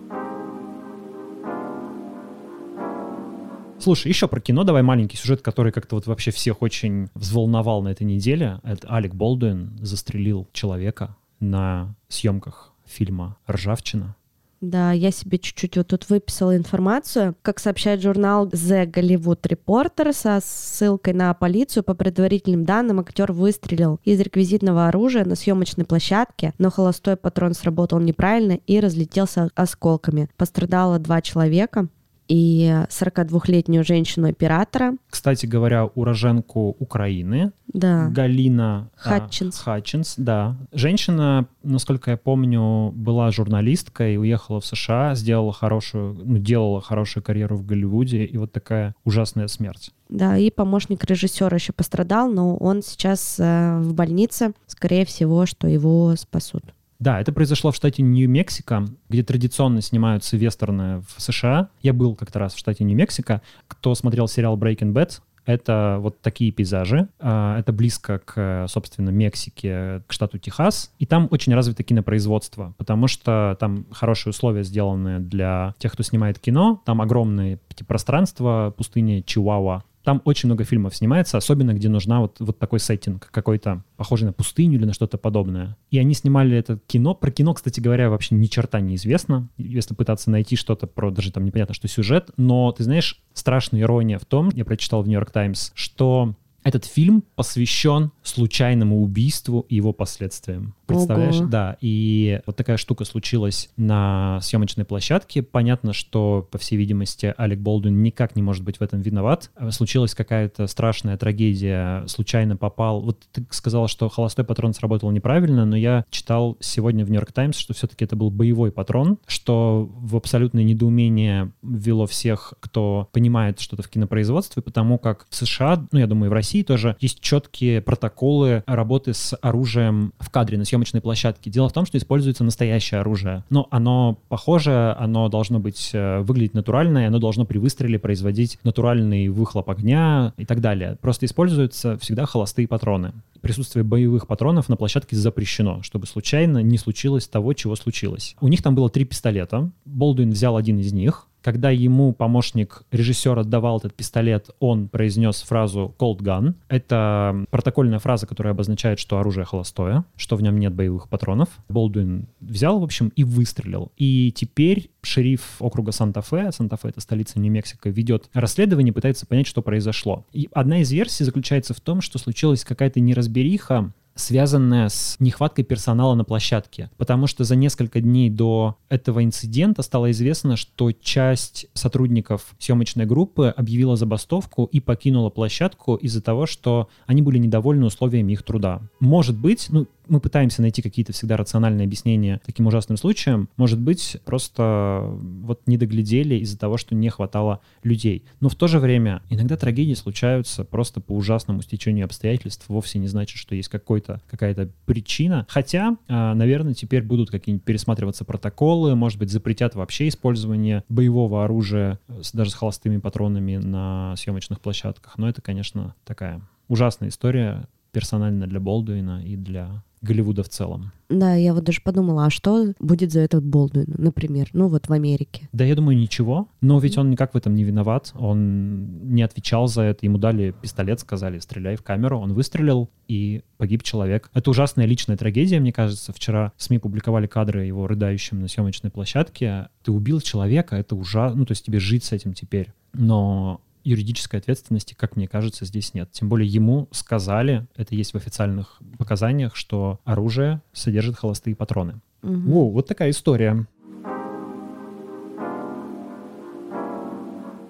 Слушай, еще про кино давай маленький сюжет, который как-то вот вообще всех очень взволновал на этой неделе. Это Алек Болдуин застрелил человека на съемках фильма «Ржавчина». Да, я себе чуть-чуть вот тут выписала информацию. Как сообщает журнал The Hollywood Reporter со ссылкой на полицию, по предварительным данным, актер выстрелил из реквизитного оружия на съемочной площадке, но холостой патрон сработал неправильно и разлетелся осколками. Пострадало два человека и 42-летнюю женщину-оператора. Кстати говоря, уроженку Украины. Да. Галина а, Хатчинс. А, Хатчинс, да. Женщина, насколько я помню, была журналисткой, уехала в США, сделала хорошую, ну, делала хорошую карьеру в Голливуде, и вот такая ужасная смерть. Да, и помощник режиссера еще пострадал, но он сейчас э, в больнице. Скорее всего, что его спасут. Да, это произошло в штате Нью-Мексико, где традиционно снимаются вестерны в США. Я был как-то раз в штате Нью-Мексико. Кто смотрел сериал Breaking Bad, это вот такие пейзажи. А, это близко к, собственно, Мексике, к штату Техас. И там очень развито кинопроизводство, потому что там хорошие условия сделаны для тех, кто снимает кино. Там огромные пространства, пустыни Чиуауа, там очень много фильмов снимается, особенно где нужна вот, вот такой сеттинг, какой-то похожий на пустыню или на что-то подобное. И они снимали это кино. Про кино, кстати говоря, вообще ни черта не известно, если пытаться найти что-то про даже там непонятно, что сюжет. Но ты знаешь, страшная ирония в том, я прочитал в Нью-Йорк Таймс, что этот фильм посвящен случайному убийству и его последствиям. Представляешь? Ого. Да. И вот такая штука случилась на съемочной площадке. Понятно, что, по всей видимости, Алек Болдуин никак не может быть в этом виноват. Случилась какая-то страшная трагедия, случайно попал. Вот ты сказала, что холостой патрон сработал неправильно, но я читал сегодня в Нью-Йорк Таймс, что все-таки это был боевой патрон, что в абсолютное недоумение ввело всех, кто понимает что-то в кинопроизводстве, потому как в США, ну, я думаю, и в России тоже есть четкие протоколы работы с оружием в кадре на съемочной площадке. Дело в том, что используется настоящее оружие. Но оно похоже, оно должно быть э, выглядеть натурально, и оно должно при выстреле производить натуральный выхлоп огня и так далее. Просто используются всегда холостые патроны. Присутствие боевых патронов на площадке запрещено, чтобы случайно не случилось того, чего случилось. У них там было три пистолета. Болдуин взял один из них, когда ему помощник режиссера отдавал этот пистолет, он произнес фразу «cold gun». Это протокольная фраза, которая обозначает, что оружие холостое, что в нем нет боевых патронов. Болдуин взял, в общем, и выстрелил. И теперь шериф округа Санта-Фе, Санта-Фе — это столица Нью-Мексико, ведет расследование, пытается понять, что произошло. И одна из версий заключается в том, что случилась какая-то неразбериха связанная с нехваткой персонала на площадке. Потому что за несколько дней до этого инцидента стало известно, что часть сотрудников съемочной группы объявила забастовку и покинула площадку из-за того, что они были недовольны условиями их труда. Может быть, ну, мы пытаемся найти какие-то всегда рациональные объяснения таким ужасным случаям. Может быть, просто вот не доглядели из-за того, что не хватало людей. Но в то же время иногда трагедии случаются просто по ужасному стечению обстоятельств. Вовсе не значит, что есть какой-то, какая-то причина. Хотя, а, наверное, теперь будут какие-нибудь пересматриваться протоколы, может быть, запретят вообще использование боевого оружия даже с холостыми патронами на съемочных площадках. Но это, конечно, такая ужасная история персонально для Болдуина и для Голливуда в целом. Да, я вот даже подумала, а что будет за этот Болдуин, например, ну вот в Америке? Да, я думаю, ничего. Но ведь он никак в этом не виноват. Он не отвечал за это. Ему дали пистолет, сказали, стреляй в камеру. Он выстрелил, и погиб человек. Это ужасная личная трагедия, мне кажется. Вчера СМИ публиковали кадры его рыдающим на съемочной площадке. Ты убил человека, это ужасно. Ну, то есть тебе жить с этим теперь. Но юридической ответственности, как мне кажется, здесь нет. Тем более ему сказали, это есть в официальных показаниях, что оружие содержит холостые патроны. Угу. О, вот такая история.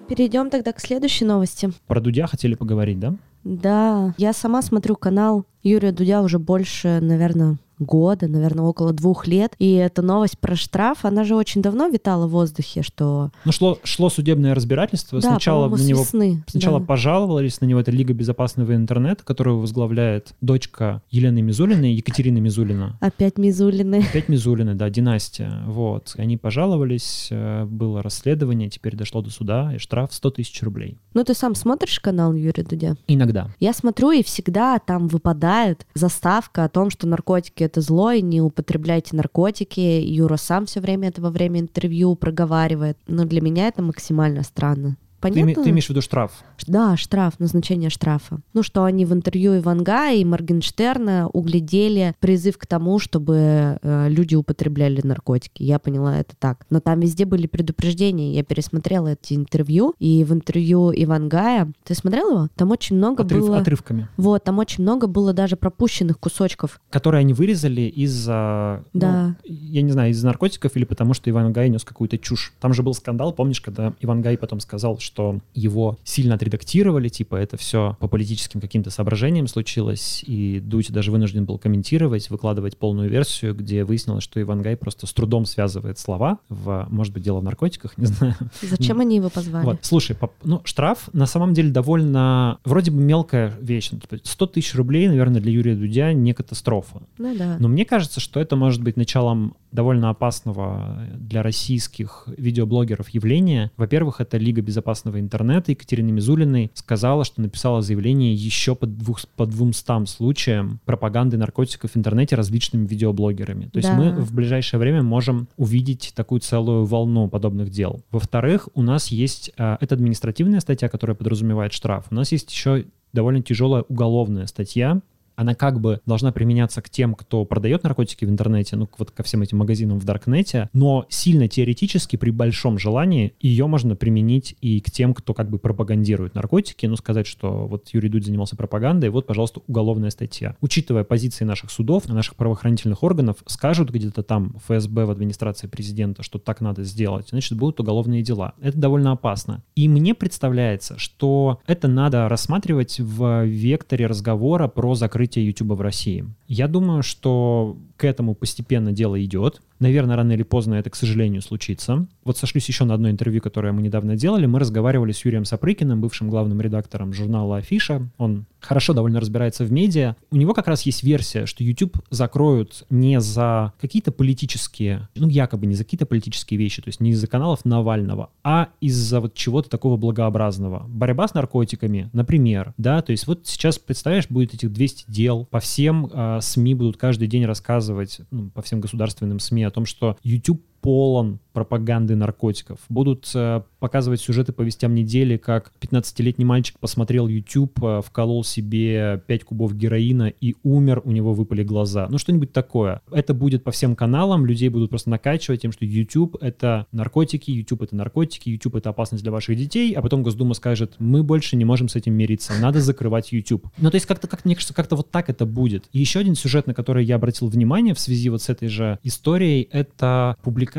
Перейдем тогда к следующей новости. Про Дудя хотели поговорить, да? Да, я сама смотрю канал Юрия Дудя уже больше, наверное, года, наверное, около двух лет. И эта новость про штраф, она же очень давно витала в воздухе, что... Ну, шло, шло судебное разбирательство. Да, сначала на него весны, сначала да. пожаловались на него. Это Лига безопасного интернета, которую возглавляет дочка Елены Мизулиной, Екатерина Мизулина. Опять Мизулины. Опять Мизулины, да, династия. Вот. Они пожаловались, э, было расследование, теперь дошло до суда, и штраф 100 тысяч рублей. Ну, ты сам смотришь канал Юрия Дудя? Иногда. Я смотрю, и всегда там выпадает заставка о том, что наркотики это зло, и не употребляйте наркотики. Юра сам все время это во время интервью проговаривает. Но для меня это максимально странно. Понятно? Ты, ты имеешь в виду штраф? Да, штраф, назначение штрафа. Ну, что они в интервью Иванга и Моргенштерна углядели призыв к тому, чтобы э, люди употребляли наркотики. Я поняла это так. Но там везде были предупреждения. Я пересмотрела эти интервью, и в интервью Ивангая... Ты смотрел его? Там очень много Отрыв, было... Отрывками. Вот, там очень много было даже пропущенных кусочков. Которые они вырезали из-за... Да. Ну, я не знаю, из-за наркотиков или потому, что Иван Гай нес какую-то чушь. Там же был скандал, помнишь, когда Иван Гай потом сказал, что его сильно отредактировали, типа это все по политическим каким-то соображениям случилось, и Дудь даже вынужден был комментировать, выкладывать полную версию, где выяснилось, что Иван Гай просто с трудом связывает слова в, может быть, дело в наркотиках, (laughs) не знаю. Зачем они его позвали? Вот, слушай, поп- ну, штраф на самом деле довольно, вроде бы мелкая вещь. 100 тысяч рублей, наверное, для Юрия Дудя не катастрофа. Ну да. Но мне кажется, что это может быть началом довольно опасного для российских видеоблогеров явления. Во-первых, это Лига безопасного интернета Екатерины Мизулиной сказала, что написала заявление еще по, двух, по двумстам случаям пропаганды наркотиков в интернете различными видеоблогерами. То есть Да. мы в ближайшее время можем увидеть такую целую волну подобных дел. Во-вторых, у нас есть... э, это административная статья, которая подразумевает штраф. У нас есть еще довольно тяжелая уголовная статья, она как бы должна применяться к тем, кто продает наркотики в интернете, ну, вот ко всем этим магазинам в Даркнете, но сильно теоретически, при большом желании, ее можно применить и к тем, кто как бы пропагандирует наркотики, ну, сказать, что вот Юрий Дудь занимался пропагандой, вот, пожалуйста, уголовная статья. Учитывая позиции наших судов, наших правоохранительных органов, скажут где-то там ФСБ в администрации президента, что так надо сделать, значит, будут уголовные дела. Это довольно опасно. И мне представляется, что это надо рассматривать в векторе разговора про закрытие YouTube в России. Я думаю, что к этому постепенно дело идет. Наверное, рано или поздно это, к сожалению, случится. Вот сошлюсь еще на одно интервью, которое мы недавно делали. Мы разговаривали с Юрием Сапрыкиным, бывшим главным редактором журнала «Афиша». Он хорошо довольно разбирается в медиа. У него как раз есть версия, что YouTube закроют не за какие-то политические, ну, якобы не за какие-то политические вещи, то есть не из-за каналов Навального, а из-за вот чего-то такого благообразного. Борьба с наркотиками, например, да, то есть вот сейчас, представляешь, будет этих 200 дел, по всем э, СМИ будут каждый день рассказывать, ну, по всем государственным СМИ о том, что YouTube полон пропаганды наркотиков. Будут э, показывать сюжеты по вестям недели, как 15-летний мальчик посмотрел YouTube, э, вколол себе 5 кубов героина и умер, у него выпали глаза. Ну, что-нибудь такое. Это будет по всем каналам, людей будут просто накачивать тем, что YouTube — это наркотики, YouTube — это наркотики, YouTube — это опасность для ваших детей, а потом Госдума скажет, мы больше не можем с этим мириться, надо закрывать YouTube. Ну, то есть как-то, как мне кажется, как-то вот так это будет. И еще один сюжет, на который я обратил внимание в связи вот с этой же историей, это публикация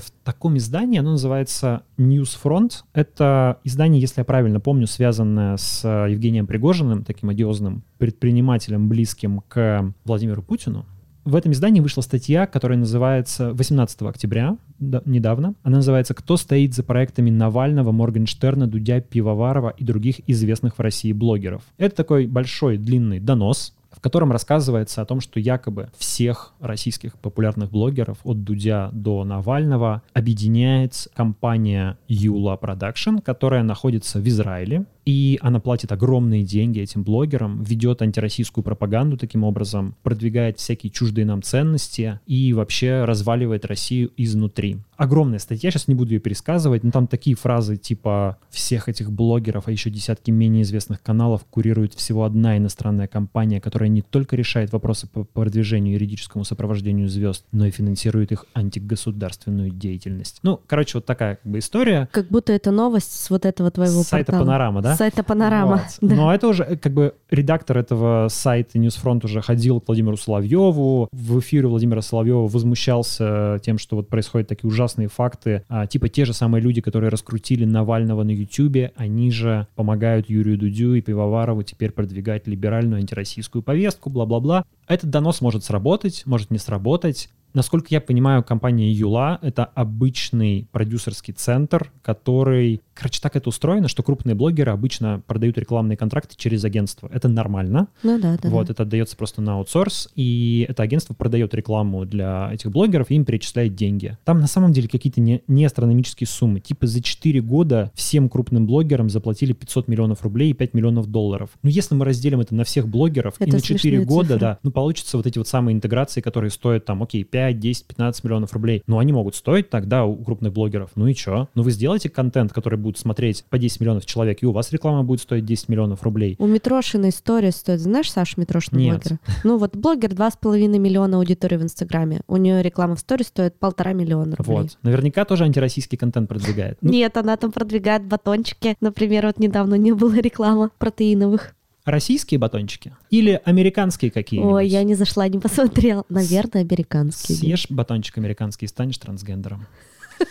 в таком издании, оно называется Newsfront. Это издание, если я правильно помню, связанное с э, Евгением Пригожиным, таким одиозным предпринимателем, близким к Владимиру Путину. В этом издании вышла статья, которая называется 18 октября, да, недавно. Она называется «Кто стоит за проектами Навального, Моргенштерна, Дудя, Пивоварова и других известных в России блогеров». Это такой большой длинный донос, в котором рассказывается о том, что якобы всех российских популярных блогеров от Дудя до Навального объединяет компания Yoola Production, которая находится в Израиле, и она платит огромные деньги этим блогерам, ведет антироссийскую пропаганду таким образом, продвигает всякие чуждые нам ценности и вообще разваливает Россию изнутри. Огромная статья, сейчас не буду ее пересказывать, но там такие фразы типа «всех этих блогеров, а еще десятки менее известных каналов курирует всего одна иностранная компания, которая не только решает вопросы по продвижению и юридическому сопровождению звезд, но и финансирует их антигосударственную деятельность». Ну, короче, вот такая как бы история. Как будто это новость с вот этого твоего С сайта портала. «Панорама», да? Сайта Панорама. Вот. (laughs) Да. Но это уже э, как бы редактор этого сайта Newsfront уже ходил к Владимиру Соловьеву. В эфире Владимира Соловьева возмущался тем, что вот происходят такие ужасные факты. А, типа те же самые люди, которые раскрутили Навального на Ютубе, они же помогают Юрию Дудю и Пивоварову теперь продвигать либеральную антироссийскую повестку, бла-бла-бла. Этот донос может сработать, может не сработать. Насколько я понимаю, компания Юла — это обычный продюсерский центр, который... Короче, так это устроено, что крупные блогеры обычно продают рекламные контракты через агентство. Это нормально. Ну да, да. вот, да. это отдается просто на аутсорс, и это агентство продает рекламу для этих блогеров и им перечисляет деньги. Там на самом деле какие-то не, не астрономические суммы. Типа за 4 года всем крупным блогерам заплатили 500 миллионов рублей и 5 миллионов долларов. Ну, если мы разделим это на всех блогеров и Это на 4 смешные года, цифры. да, ну, получится вот эти вот самые интеграции, которые стоят там, окей, 5 5, 10, 15 миллионов рублей. Ну, они могут стоить тогда у крупных блогеров. Ну и что? Ну, вы сделаете контент, который будет смотреть по 10 миллионов человек, и у вас реклама будет стоить 10 миллионов рублей. У Митрошина история стоит. Знаешь, Саша Митрошина Нет. блогера? Ну вот блогер 2,5 миллиона аудитории в Инстаграме. У нее реклама в сторис стоит полтора миллиона рублей. Вот. Наверняка тоже антироссийский контент продвигает. Ну, Нет, она там продвигает батончики. Например, вот недавно не было реклама протеиновых. Российские батончики или американские какие-нибудь? Ой, я не зашла, не посмотрела. Наверное, американские. Съешь батончик американский и станешь трансгендером. (laughs)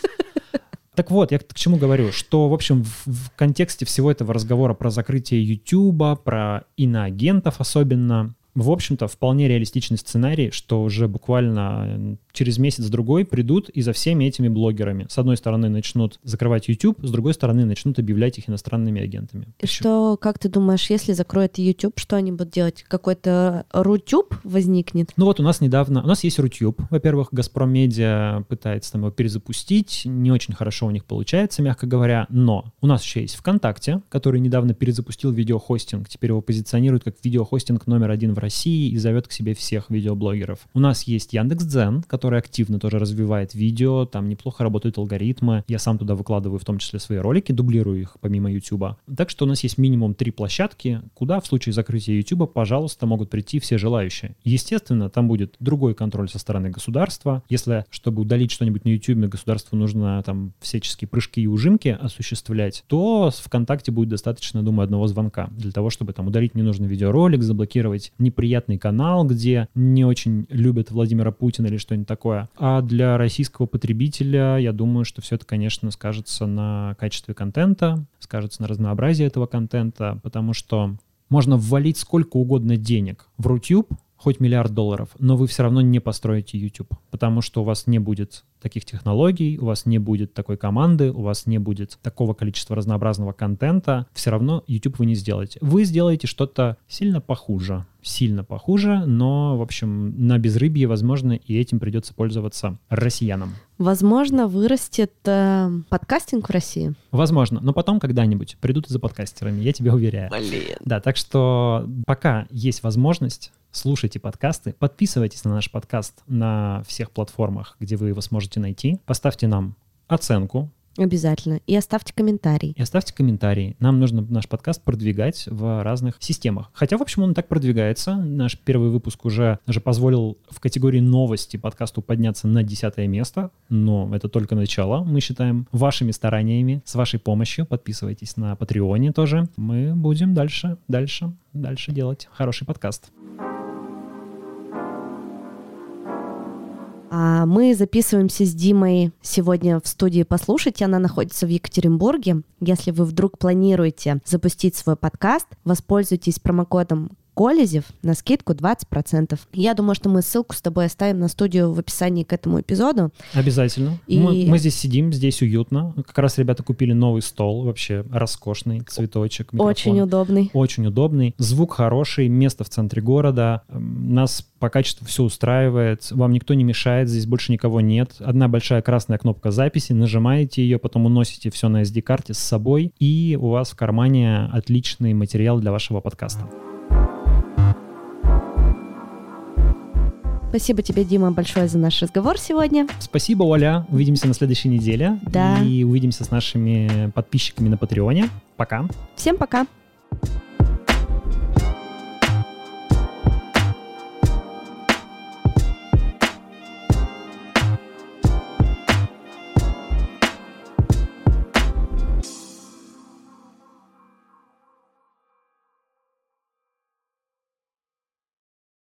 Так вот, я к чему говорю, что, в общем, в, в контексте всего этого разговора про закрытие Ютуба, про иноагентов особенно, в общем-то, вполне реалистичный сценарий, что уже буквально через месяц-другой придут и за всеми этими блогерами. С одной стороны начнут закрывать YouTube, с другой стороны начнут объявлять их иностранными агентами. И что, как ты думаешь, если закроют YouTube, что они будут делать? Какой-то Рутюб возникнет? Ну вот у нас недавно, у нас есть Рутюб, во-первых, Газпром Медиа пытается там его перезапустить, не очень хорошо у них получается, мягко говоря, но у нас еще есть ВКонтакте, который недавно перезапустил видеохостинг, теперь его позиционируют как видеохостинг номер один в России и зовет к себе всех видеоблогеров. У нас есть Яндекс.Дзен, который активно тоже развивает видео, там неплохо работают алгоритмы, я сам туда выкладываю в том числе свои ролики, дублирую их помимо YouTube. Так что у нас есть минимум три площадки, куда в случае закрытия YouTube, пожалуйста, могут прийти все желающие. Естественно, там будет другой контроль со стороны государства. Если, чтобы удалить что-нибудь на YouTube, государству нужно там всяческие прыжки и ужимки осуществлять, то с ВКонтакте будет достаточно, думаю, одного звонка для того, чтобы там удалить ненужный видеоролик, заблокировать неприятный канал, где не очень любят Владимира Путина или что-нибудь такое. А для российского потребителя, я думаю, что все это, конечно, скажется на качестве контента, скажется на разнообразии этого контента, потому что можно ввалить сколько угодно денег в Рутюб, хоть миллиард долларов, но вы все равно не построите YouTube, потому что у вас не будет таких технологий, у вас не будет такой команды, у вас не будет такого количества разнообразного контента, все равно YouTube вы не сделаете. Вы сделаете что-то сильно похуже, сильно похуже, но, в общем, на безрыбье, возможно, и этим придется пользоваться россиянам. Возможно, вырастет э, подкастинг в России. Возможно, но потом когда-нибудь придут и за подкастерами, я тебе уверяю. Блин. Да, так что пока есть возможность, слушайте подкасты, подписывайтесь на наш подкаст на всех платформах, где вы его сможете найти. Поставьте нам оценку, Обязательно. И оставьте комментарий. и оставьте комментарии. Нам нужно наш подкаст продвигать в разных системах. Хотя, в общем, он так продвигается. Наш первый выпуск уже даже позволил в категории новости подкасту подняться на десятое место. Но это только начало, мы считаем, вашими стараниями, с вашей помощью. Подписывайтесь на Патреоне тоже. Мы будем дальше, дальше, дальше делать хороший подкаст. Мы записываемся с Димой сегодня в студии «Послушайте». Она находится в Екатеринбурге. Если вы вдруг планируете запустить свой подкаст, воспользуйтесь промокодом Колезев на скидку 20%. Я думаю, что мы ссылку с тобой оставим на студию в описании к этому эпизоду. Обязательно. И- Мы, мы здесь сидим, здесь уютно. Как раз ребята купили новый стол, вообще роскошный, цветочек, микрофон. Очень удобный. Очень удобный, звук хороший, место в центре города. Нас по качеству все устраивает, вам никто не мешает, здесь больше никого нет. Одна большая красная кнопка записи, нажимаете ее, потом уносите все на SD-карте с собой, и у вас в кармане отличный материал для вашего подкаста. Спасибо тебе, Дима, большое за наш разговор сегодня. Спасибо, Оля. Увидимся на следующей неделе. Да. И увидимся с нашими подписчиками на Патреоне. Пока. Всем пока.